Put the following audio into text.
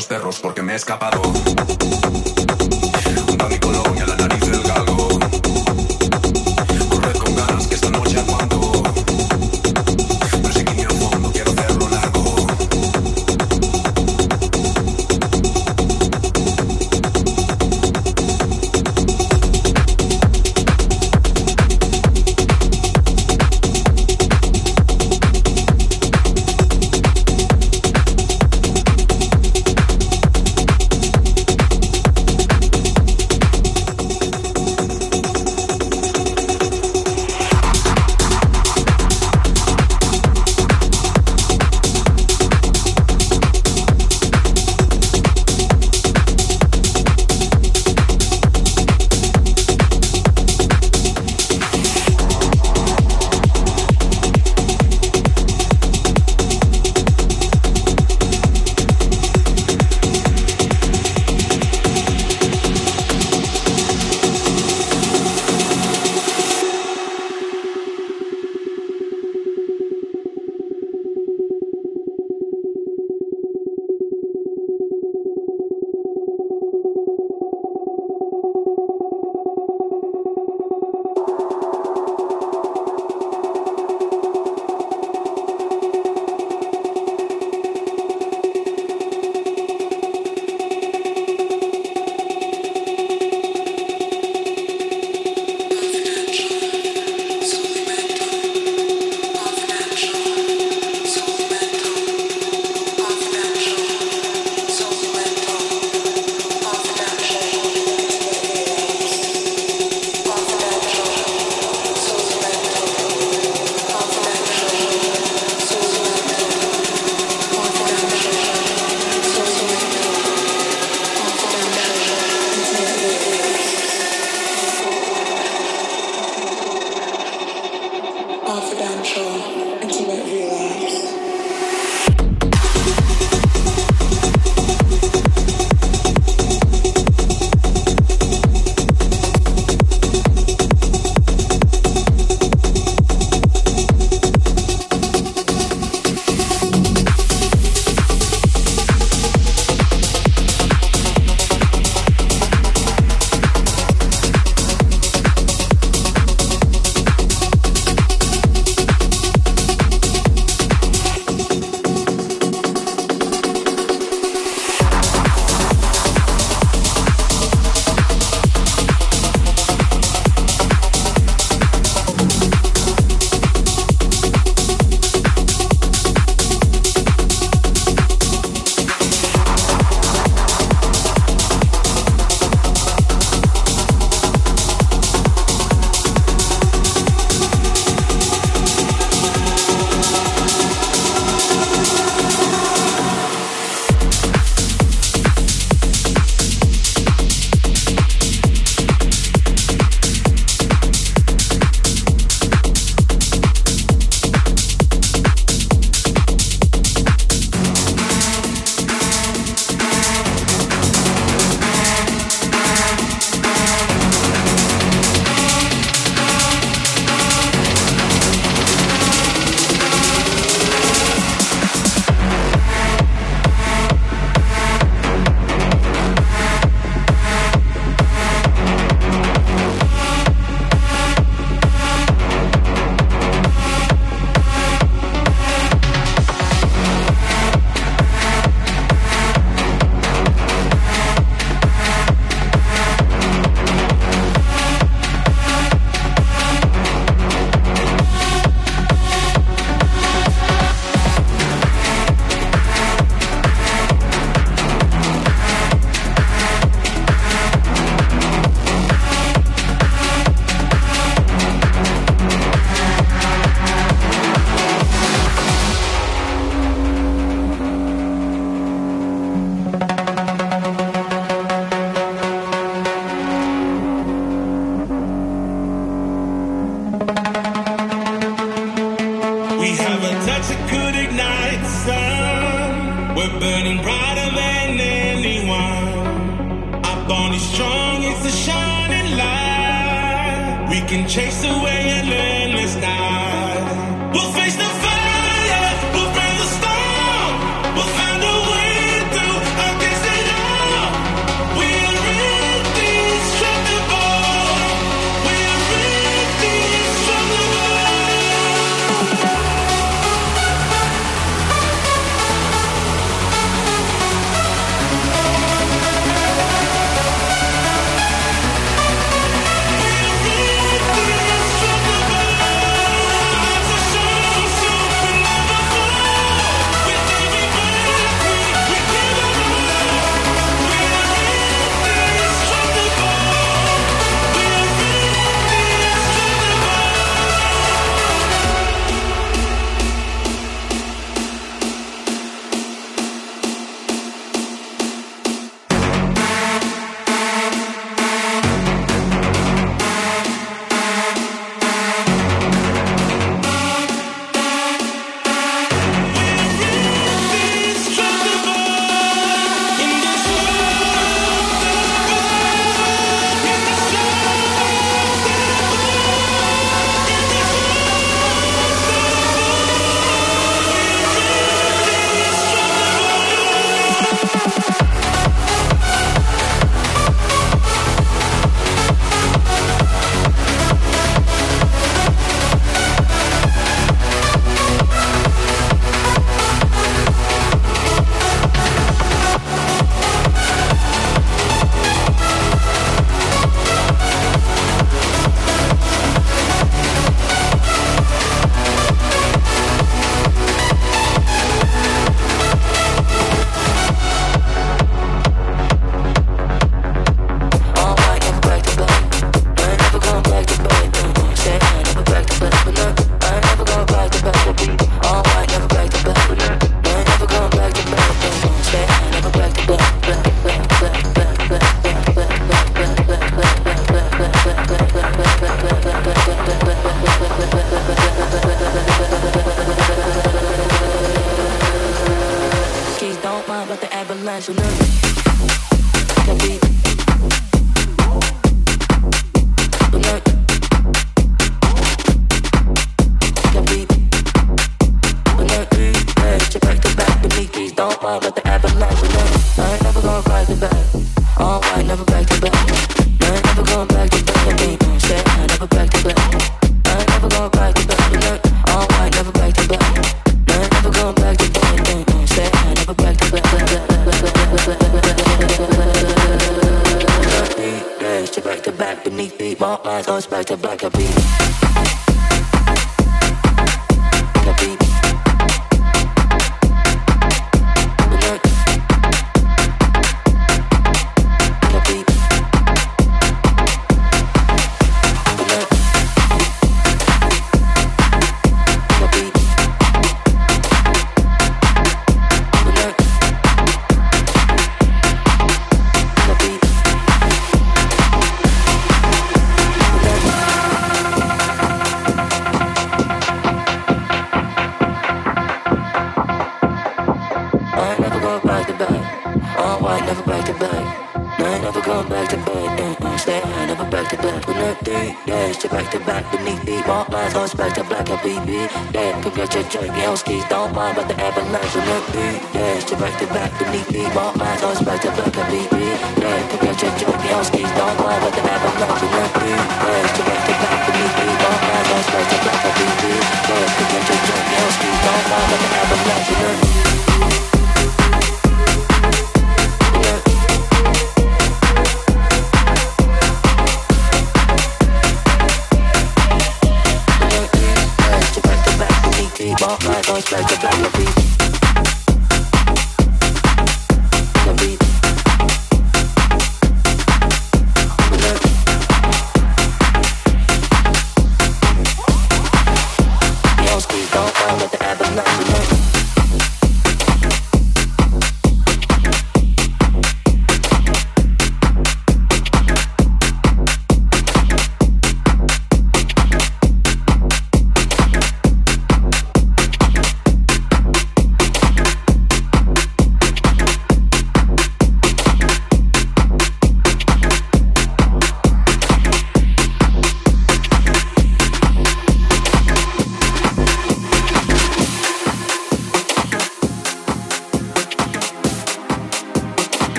Los perros porque me he escapado. We're burning brighter than anyone. Our bond is strong, it's a shining light. We can chase away and live. the back beneath the ball lines, no space to black a BB. Yeah, put your check, yo, skis, don't mind, but the avalanche will look big. Dash to back the back beneath the ball lines, no space to black a BB. Yeah, put your check, yo, skis, don't mind, but the avalanche will look big. Dash to back the back beneath the ball lines, no space to black a BB. Yeah, put your check, yo, skis, don't mind, but the avalanche will look big. que te